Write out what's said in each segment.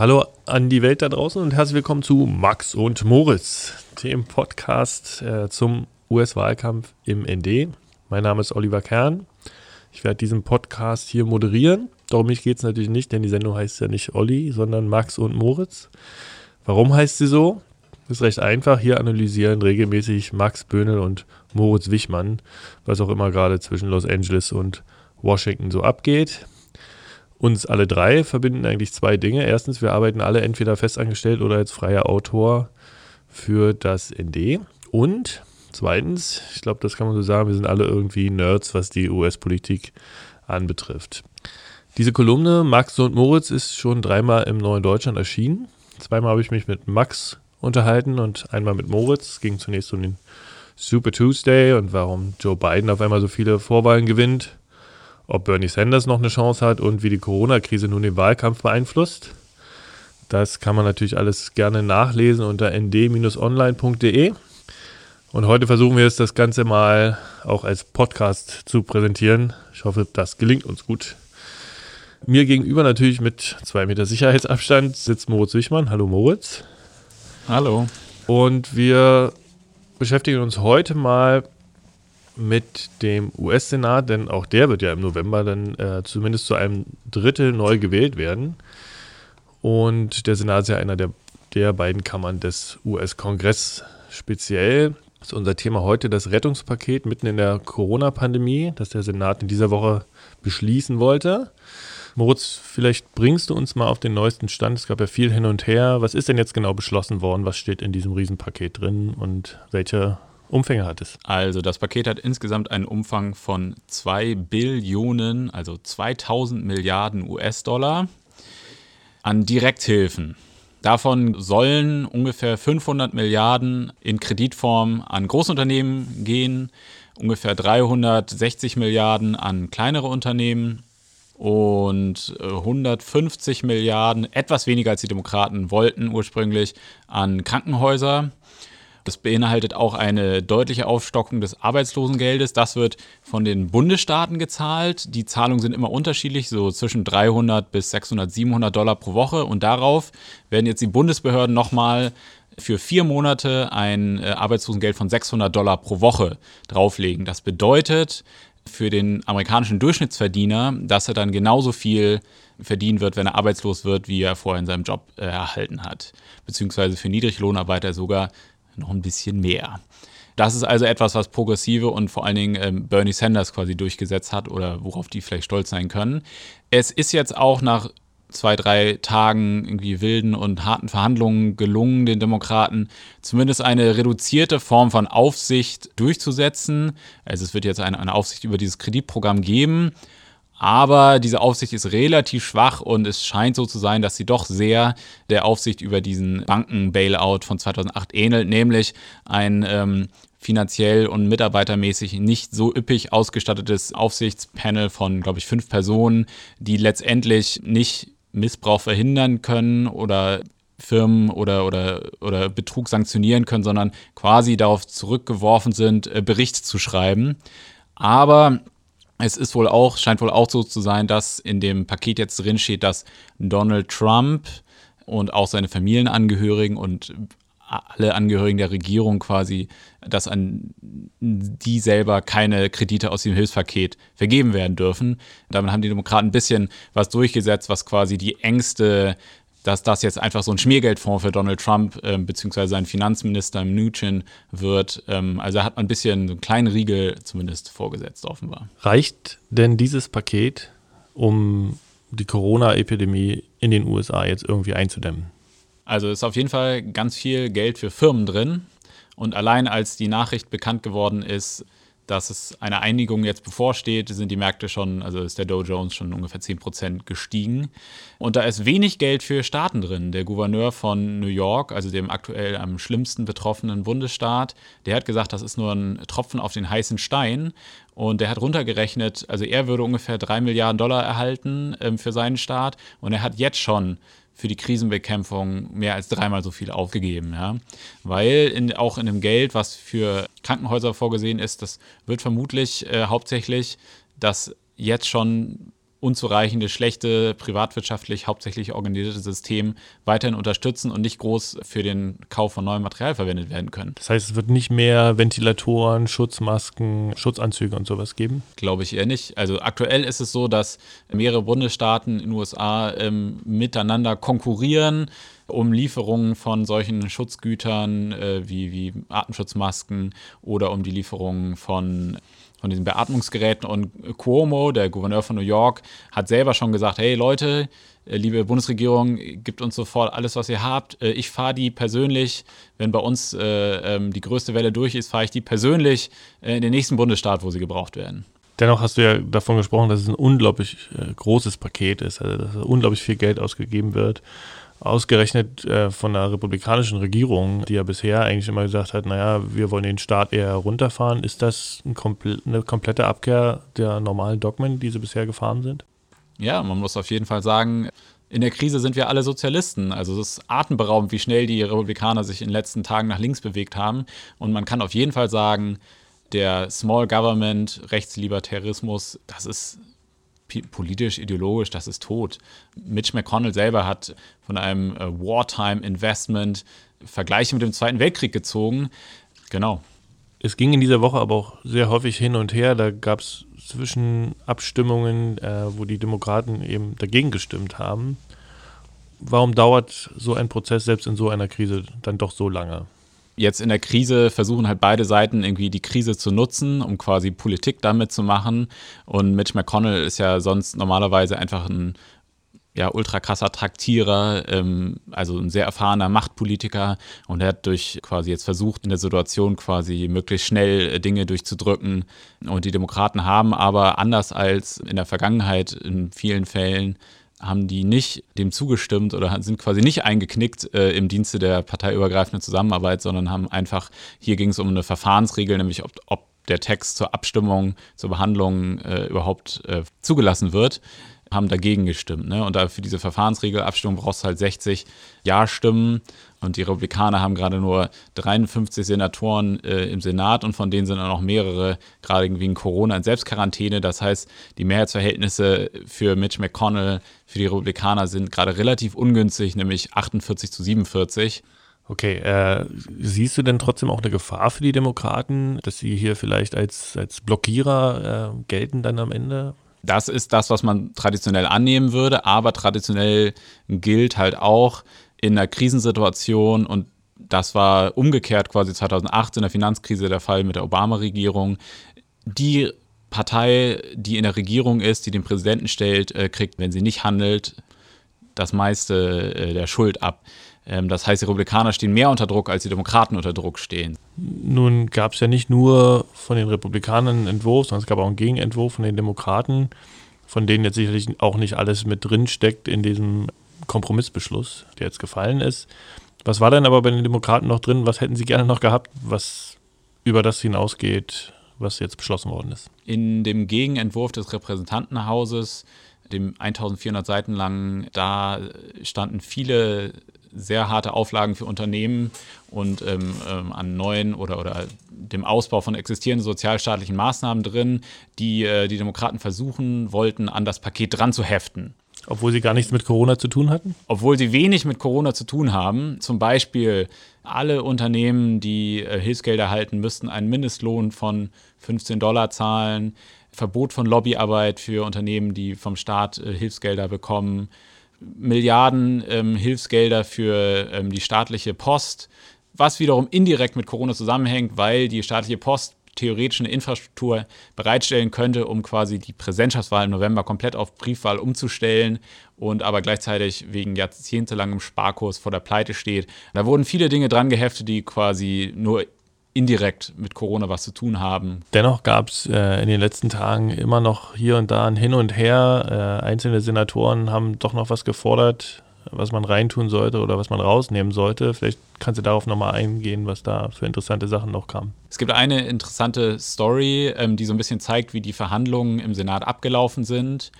Hallo an die Welt da draußen und herzlich willkommen zu Max und Moritz, dem Podcast äh, zum US-Wahlkampf im ND. Mein Name ist Oliver Kern. Ich werde diesen Podcast hier moderieren. Darum geht es natürlich nicht, denn die Sendung heißt ja nicht Olli, sondern Max und Moritz. Warum heißt sie so? Ist recht einfach. Hier analysieren regelmäßig Max Böhnel und Moritz Wichmann, was auch immer gerade zwischen Los Angeles und Washington so abgeht. Uns alle drei verbinden eigentlich zwei Dinge. Erstens, wir arbeiten alle entweder festangestellt oder als freier Autor für das ND. Und zweitens, ich glaube, das kann man so sagen, wir sind alle irgendwie Nerds, was die US-Politik anbetrifft. Diese Kolumne Max und Moritz ist schon dreimal im Neuen Deutschland erschienen. Zweimal habe ich mich mit Max unterhalten und einmal mit Moritz. Es ging zunächst um den Super Tuesday und warum Joe Biden auf einmal so viele Vorwahlen gewinnt ob Bernie Sanders noch eine Chance hat und wie die Corona-Krise nun den Wahlkampf beeinflusst. Das kann man natürlich alles gerne nachlesen unter nd-online.de. Und heute versuchen wir es, das Ganze mal auch als Podcast zu präsentieren. Ich hoffe, das gelingt uns gut. Mir gegenüber natürlich mit zwei Meter Sicherheitsabstand sitzt Moritz Wichmann. Hallo Moritz. Hallo. Und wir beschäftigen uns heute mal mit dem US-Senat, denn auch der wird ja im November dann äh, zumindest zu einem Drittel neu gewählt werden. Und der Senat ist ja einer der, der beiden Kammern des US-Kongresses. Speziell ist unser Thema heute das Rettungspaket mitten in der Corona-Pandemie, das der Senat in dieser Woche beschließen wollte. Moritz, vielleicht bringst du uns mal auf den neuesten Stand. Es gab ja viel hin und her. Was ist denn jetzt genau beschlossen worden? Was steht in diesem Riesenpaket drin und welche Umfänge hat es? Also das Paket hat insgesamt einen Umfang von 2 Billionen, also 2000 Milliarden US-Dollar an Direkthilfen. Davon sollen ungefähr 500 Milliarden in Kreditform an Großunternehmen gehen, ungefähr 360 Milliarden an kleinere Unternehmen und 150 Milliarden, etwas weniger als die Demokraten wollten ursprünglich, an Krankenhäuser. Das beinhaltet auch eine deutliche Aufstockung des Arbeitslosengeldes. Das wird von den Bundesstaaten gezahlt. Die Zahlungen sind immer unterschiedlich, so zwischen 300 bis 600, 700 Dollar pro Woche. Und darauf werden jetzt die Bundesbehörden nochmal für vier Monate ein äh, Arbeitslosengeld von 600 Dollar pro Woche drauflegen. Das bedeutet für den amerikanischen Durchschnittsverdiener, dass er dann genauso viel verdienen wird, wenn er arbeitslos wird, wie er vorher in seinem Job äh, erhalten hat. Beziehungsweise für Niedriglohnarbeiter sogar noch ein bisschen mehr. Das ist also etwas, was Progressive und vor allen Dingen ähm, Bernie Sanders quasi durchgesetzt hat oder worauf die vielleicht stolz sein können. Es ist jetzt auch nach zwei, drei Tagen irgendwie wilden und harten Verhandlungen gelungen, den Demokraten zumindest eine reduzierte Form von Aufsicht durchzusetzen. Also es wird jetzt eine, eine Aufsicht über dieses Kreditprogramm geben. Aber diese Aufsicht ist relativ schwach und es scheint so zu sein, dass sie doch sehr der Aufsicht über diesen Banken-Bailout von 2008 ähnelt, nämlich ein ähm, finanziell und mitarbeitermäßig nicht so üppig ausgestattetes Aufsichtspanel von, glaube ich, fünf Personen, die letztendlich nicht Missbrauch verhindern können oder Firmen oder, oder, oder Betrug sanktionieren können, sondern quasi darauf zurückgeworfen sind, äh, Bericht zu schreiben. Aber es ist wohl auch, scheint wohl auch so zu sein, dass in dem Paket jetzt drin steht, dass Donald Trump und auch seine Familienangehörigen und alle Angehörigen der Regierung quasi, dass an die selber keine Kredite aus dem Hilfspaket vergeben werden dürfen. Damit haben die Demokraten ein bisschen was durchgesetzt, was quasi die Ängste dass das jetzt einfach so ein Schmiergeldfonds für Donald Trump äh, bzw. sein Finanzminister Mnuchin wird. Ähm, also hat man ein bisschen so einen kleinen Riegel zumindest vorgesetzt, offenbar. Reicht denn dieses Paket, um die Corona-Epidemie in den USA jetzt irgendwie einzudämmen? Also ist auf jeden Fall ganz viel Geld für Firmen drin. Und allein als die Nachricht bekannt geworden ist, dass es eine Einigung jetzt bevorsteht, sind die Märkte schon, also ist der Dow Jones schon ungefähr 10% gestiegen. Und da ist wenig Geld für Staaten drin. Der Gouverneur von New York, also dem aktuell am schlimmsten betroffenen Bundesstaat, der hat gesagt, das ist nur ein Tropfen auf den heißen Stein. Und der hat runtergerechnet, also er würde ungefähr 3 Milliarden Dollar erhalten ähm, für seinen Staat. Und er hat jetzt schon für die Krisenbekämpfung mehr als dreimal so viel aufgegeben. Ja? Weil in, auch in dem Geld, was für Krankenhäuser vorgesehen ist, das wird vermutlich äh, hauptsächlich das jetzt schon unzureichende, schlechte, privatwirtschaftlich hauptsächlich organisierte System weiterhin unterstützen und nicht groß für den Kauf von neuem Material verwendet werden können. Das heißt, es wird nicht mehr Ventilatoren, Schutzmasken, Schutzanzüge und sowas geben? Glaube ich eher nicht. Also aktuell ist es so, dass mehrere Bundesstaaten in den USA ähm, miteinander konkurrieren um Lieferungen von solchen Schutzgütern äh, wie, wie Atemschutzmasken oder um die Lieferungen von von diesen Beatmungsgeräten. Und Cuomo, der Gouverneur von New York, hat selber schon gesagt, hey Leute, äh, liebe Bundesregierung, gibt uns sofort alles, was ihr habt. Äh, ich fahre die persönlich, wenn bei uns äh, ähm, die größte Welle durch ist, fahre ich die persönlich in den nächsten Bundesstaat, wo sie gebraucht werden. Dennoch hast du ja davon gesprochen, dass es ein unglaublich großes Paket ist, also dass unglaublich viel Geld ausgegeben wird. Ausgerechnet äh, von der republikanischen Regierung, die ja bisher eigentlich immer gesagt hat, naja, wir wollen den Staat eher runterfahren. Ist das ein kompl eine komplette Abkehr der normalen Dogmen, die sie bisher gefahren sind? Ja, man muss auf jeden Fall sagen, in der Krise sind wir alle Sozialisten. Also es ist atemberaubend, wie schnell die Republikaner sich in den letzten Tagen nach links bewegt haben. Und man kann auf jeden Fall sagen, der Small Government, Rechtslibertarismus, das ist politisch, ideologisch, das ist tot. Mitch McConnell selber hat von einem äh, Wartime Investment Vergleiche mit dem Zweiten Weltkrieg gezogen. Genau. Es ging in dieser Woche aber auch sehr häufig hin und her. Da gab es Zwischenabstimmungen, äh, wo die Demokraten eben dagegen gestimmt haben. Warum dauert so ein Prozess selbst in so einer Krise dann doch so lange? Jetzt in der Krise versuchen halt beide Seiten irgendwie die Krise zu nutzen, um quasi Politik damit zu machen. Und Mitch McConnell ist ja sonst normalerweise einfach ein ja, ultra krasser Traktierer, ähm, also ein sehr erfahrener Machtpolitiker und er hat durch quasi jetzt versucht, in der Situation quasi möglichst schnell äh, Dinge durchzudrücken. Und die Demokraten haben aber anders als in der Vergangenheit in vielen Fällen haben die nicht dem zugestimmt oder sind quasi nicht eingeknickt äh, im Dienste der parteiübergreifenden Zusammenarbeit, sondern haben einfach, hier ging es um eine Verfahrensregel, nämlich ob, ob der Text zur Abstimmung, zur Behandlung äh, überhaupt äh, zugelassen wird haben dagegen gestimmt. Ne? Und da für diese Verfahrensregelabstimmung brauchst du halt 60 Ja-Stimmen. Und die Republikaner haben gerade nur 53 Senatoren äh, im Senat und von denen sind auch noch mehrere, gerade wegen Corona, in Selbstquarantäne. Das heißt, die Mehrheitsverhältnisse für Mitch McConnell, für die Republikaner sind gerade relativ ungünstig, nämlich 48 zu 47. Okay, äh, siehst du denn trotzdem auch eine Gefahr für die Demokraten, dass sie hier vielleicht als, als Blockierer äh, gelten dann am Ende? Das ist das, was man traditionell annehmen würde, aber traditionell gilt halt auch in einer Krisensituation und das war umgekehrt quasi 2008 in der Finanzkrise der Fall mit der Obama-Regierung. Die Partei, die in der Regierung ist, die den Präsidenten stellt, äh, kriegt, wenn sie nicht handelt, das meiste äh, der Schuld ab. Ähm, das heißt, die Republikaner stehen mehr unter Druck, als die Demokraten unter Druck stehen. Nun gab es ja nicht nur von den Republikanern einen Entwurf, sondern es gab auch einen Gegenentwurf von den Demokraten, von denen jetzt sicherlich auch nicht alles mit drin steckt in diesem Kompromissbeschluss, der jetzt gefallen ist. Was war denn aber bei den Demokraten noch drin? Was hätten sie gerne noch gehabt, was über das hinausgeht, was jetzt beschlossen worden ist? In dem Gegenentwurf des Repräsentantenhauses, dem 1400 Seiten langen, da standen viele sehr harte Auflagen für Unternehmen und ähm, ähm, an neuen oder, oder dem Ausbau von existierenden sozialstaatlichen Maßnahmen drin, die äh, die Demokraten versuchen wollten, an das Paket dran zu heften. Obwohl sie gar nichts mit Corona zu tun hatten? Obwohl sie wenig mit Corona zu tun haben. Zum Beispiel alle Unternehmen, die äh, Hilfsgelder erhalten, müssten einen Mindestlohn von 15 Dollar zahlen. Verbot von Lobbyarbeit für Unternehmen, die vom Staat äh, Hilfsgelder bekommen. Milliarden ähm, Hilfsgelder für ähm, die staatliche Post, was wiederum indirekt mit Corona zusammenhängt, weil die staatliche Post theoretisch eine Infrastruktur bereitstellen könnte, um quasi die Präsidentschaftswahl im November komplett auf Briefwahl umzustellen und aber gleichzeitig wegen jahrzehntelangem Sparkurs vor der Pleite steht. Da wurden viele Dinge dran geheftet, die quasi nur indirekt mit Corona was zu tun haben. Dennoch gab es äh, in den letzten Tagen immer noch hier und da ein Hin und Her. Äh, einzelne Senatoren haben doch noch was gefordert, was man reintun sollte oder was man rausnehmen sollte. Vielleicht kannst du darauf nochmal eingehen, was da für interessante Sachen noch kamen. Es gibt eine interessante Story, ähm, die so ein bisschen zeigt, wie die Verhandlungen im Senat abgelaufen sind.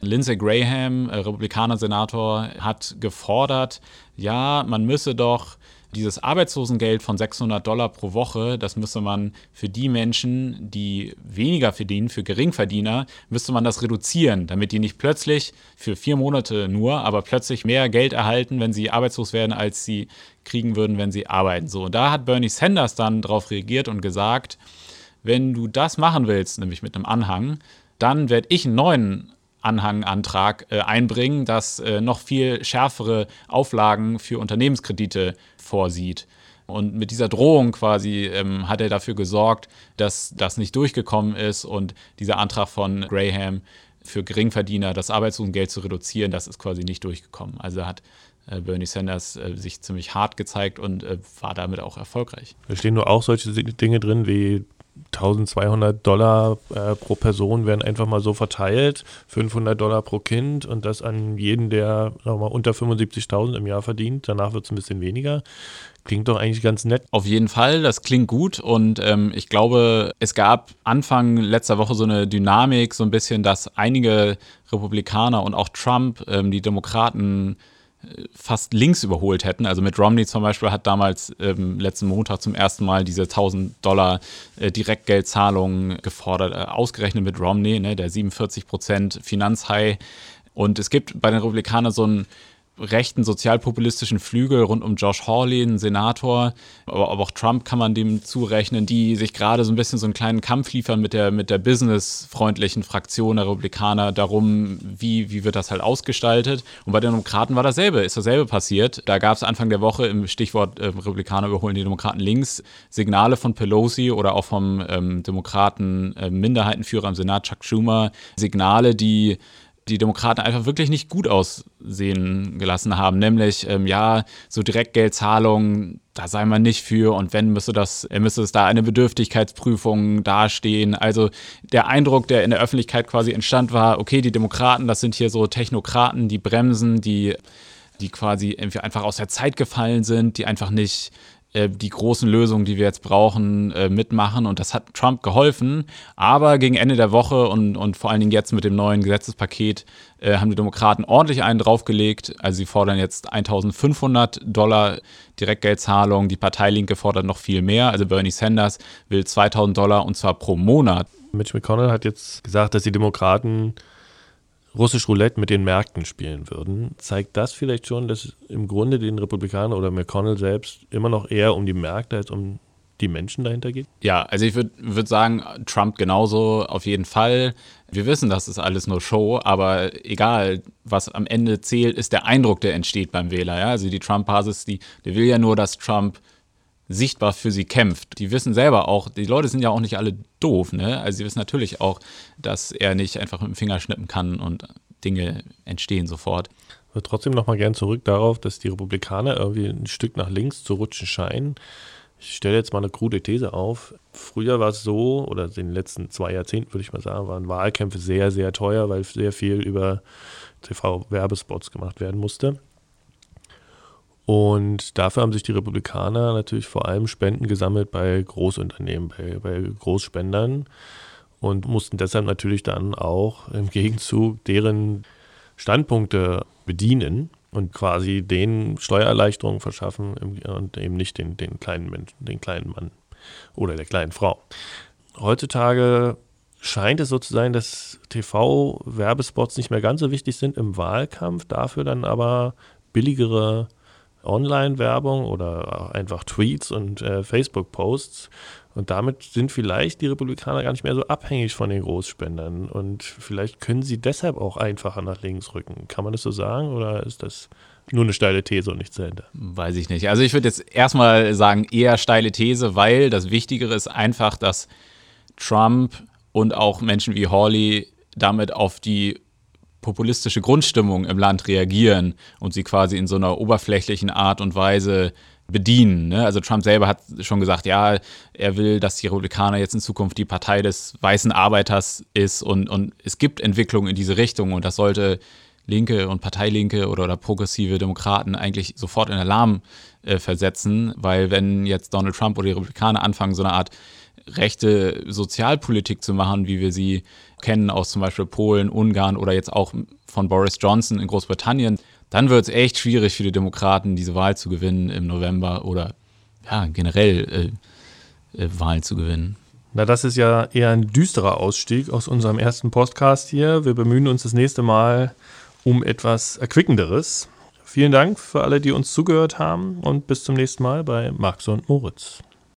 Lindsey Graham, äh, Republikaner-Senator, hat gefordert, ja, man müsse doch dieses Arbeitslosengeld von 600 Dollar pro Woche, das müsste man für die Menschen, die weniger verdienen, für Geringverdiener, müsste man das reduzieren, damit die nicht plötzlich für vier Monate nur, aber plötzlich mehr Geld erhalten, wenn sie arbeitslos werden, als sie kriegen würden, wenn sie arbeiten. So, und da hat Bernie Sanders dann darauf reagiert und gesagt, wenn du das machen willst, nämlich mit einem Anhang, dann werde ich einen neuen Anhangantrag äh, einbringen, das äh, noch viel schärfere Auflagen für Unternehmenskredite vorsieht. Und mit dieser Drohung quasi ähm, hat er dafür gesorgt, dass das nicht durchgekommen ist und dieser Antrag von Graham für Geringverdiener das Arbeitslosengeld zu reduzieren, das ist quasi nicht durchgekommen. Also hat äh, Bernie Sanders äh, sich ziemlich hart gezeigt und äh, war damit auch erfolgreich. Da stehen nur auch solche Dinge drin wie 1200 Dollar äh, pro Person werden einfach mal so verteilt, 500 Dollar pro Kind und das an jeden, der mal, unter 75.000 im Jahr verdient. Danach wird es ein bisschen weniger. Klingt doch eigentlich ganz nett. Auf jeden Fall, das klingt gut und ähm, ich glaube, es gab Anfang letzter Woche so eine Dynamik, so ein bisschen, dass einige Republikaner und auch Trump ähm, die Demokraten fast links überholt hätten. Also mit Romney zum Beispiel hat damals ähm, letzten Montag zum ersten Mal diese 1000 Dollar äh, Direktgeldzahlungen gefordert, äh, ausgerechnet mit Romney, ne, der 47 Prozent Finanzhai. Und es gibt bei den Republikanern so ein rechten sozialpopulistischen Flügel rund um Josh Hawley, einen Senator, aber, auch Trump kann man dem zurechnen, die sich gerade so ein bisschen so einen kleinen Kampf liefern mit der, mit der businessfreundlichen Fraktion der Republikaner darum, wie, wie wird das halt ausgestaltet. Und bei den Demokraten war dasselbe, ist dasselbe passiert. Da gab es Anfang der Woche im Stichwort äh, Republikaner überholen die Demokraten links Signale von Pelosi oder auch vom ähm, Demokraten äh, Minderheitenführer im Senat Chuck Schumer, Signale, die die Demokraten einfach wirklich nicht gut aussehen gelassen haben. Nämlich, ähm, ja, so Direktgeldzahlungen, da sei man nicht für und wenn, müsste das, müsste es da eine Bedürftigkeitsprüfung dastehen. Also der Eindruck, der in der Öffentlichkeit quasi entstand, war, okay, die Demokraten, das sind hier so Technokraten, die bremsen, die die quasi einfach aus der Zeit gefallen sind, die einfach nicht äh, die großen Lösungen, die wir jetzt brauchen, äh, mitmachen. Und das hat Trump geholfen. Aber gegen Ende der Woche und, und vor allen Dingen jetzt mit dem neuen Gesetzespaket äh, haben die Demokraten ordentlich einen draufgelegt. Also sie fordern jetzt 1500 Dollar Direktgeldzahlung. Die Partei Linke fordert noch viel mehr. Also Bernie Sanders will 2000 Dollar und zwar pro Monat. Mitch McConnell hat jetzt gesagt, dass die Demokraten russisch Roulette mit den Märkten spielen würden, zeigt das vielleicht schon, dass im Grunde den Republikanern oder McConnell selbst immer noch eher um die Märkte als um die Menschen dahinter geht? Ja, also ich würde würd sagen, Trump genauso auf jeden Fall. Wir wissen, das ist alles nur Show, aber egal, was am Ende zählt, ist der Eindruck, der entsteht beim Wähler. Ja? Also die Trump-Basis, die, die will ja nur, dass Trump sichtbar für sie kämpft. Die wissen selber auch, die Leute sind ja auch nicht alle doof, ne? Also sie wissen natürlich auch, dass er nicht einfach mit dem Finger schnippen kann und Dinge entstehen sofort. Würde trotzdem nochmal gern zurück darauf, dass die Republikaner irgendwie ein Stück nach links zu rutschen scheinen. Ich stelle jetzt mal eine krude These auf. Früher war es so, oder in den letzten zwei Jahrzehnten würde ich mal sagen, waren Wahlkämpfe sehr, sehr teuer, weil sehr viel über TV-Werbespots gemacht werden musste. Und dafür haben sich die Republikaner natürlich vor allem Spenden gesammelt bei Großunternehmen, bei, bei Großspendern und mussten deshalb natürlich dann auch im Gegenzug deren Standpunkte bedienen und quasi den Steuererleichterungen verschaffen und eben nicht den, den kleinen Menschen, den kleinen Mann oder der kleinen Frau. Heutzutage scheint es so zu sein, dass TV-Werbespots nicht mehr ganz so wichtig sind im Wahlkampf, dafür dann aber billigere Online-Werbung oder einfach Tweets und äh, Facebook-Posts. Und damit sind vielleicht die Republikaner gar nicht mehr so abhängig von den Großspendern. Und vielleicht können sie deshalb auch einfacher nach links rücken. Kann man das so sagen oder ist das nur eine steile These und nichts dahinter? Weiß ich nicht. Also ich würde jetzt erstmal sagen, eher steile These, weil das Wichtigere ist einfach, dass Trump und auch Menschen wie Hawley damit auf die populistische Grundstimmung im Land reagieren und sie quasi in so einer oberflächlichen Art und Weise bedienen. Ne? Also Trump selber hat schon gesagt, ja, er will, dass die Republikaner jetzt in Zukunft die Partei des weißen Arbeiters ist und, und es gibt Entwicklungen in diese Richtung und das sollte Linke und Parteilinke oder, oder progressive Demokraten eigentlich sofort in Alarm äh, versetzen, weil wenn jetzt Donald Trump oder die Republikaner anfangen, so eine Art rechte Sozialpolitik zu machen, wie wir sie kennen aus zum Beispiel Polen, Ungarn oder jetzt auch von Boris Johnson in Großbritannien, dann wird es echt schwierig für die Demokraten, diese Wahl zu gewinnen im November oder ja, generell äh, äh, Wahlen zu gewinnen. Na, das ist ja eher ein düsterer Ausstieg aus unserem ersten Podcast hier. Wir bemühen uns das nächste Mal um etwas Erquickenderes. Vielen Dank für alle, die uns zugehört haben und bis zum nächsten Mal bei Max und Moritz.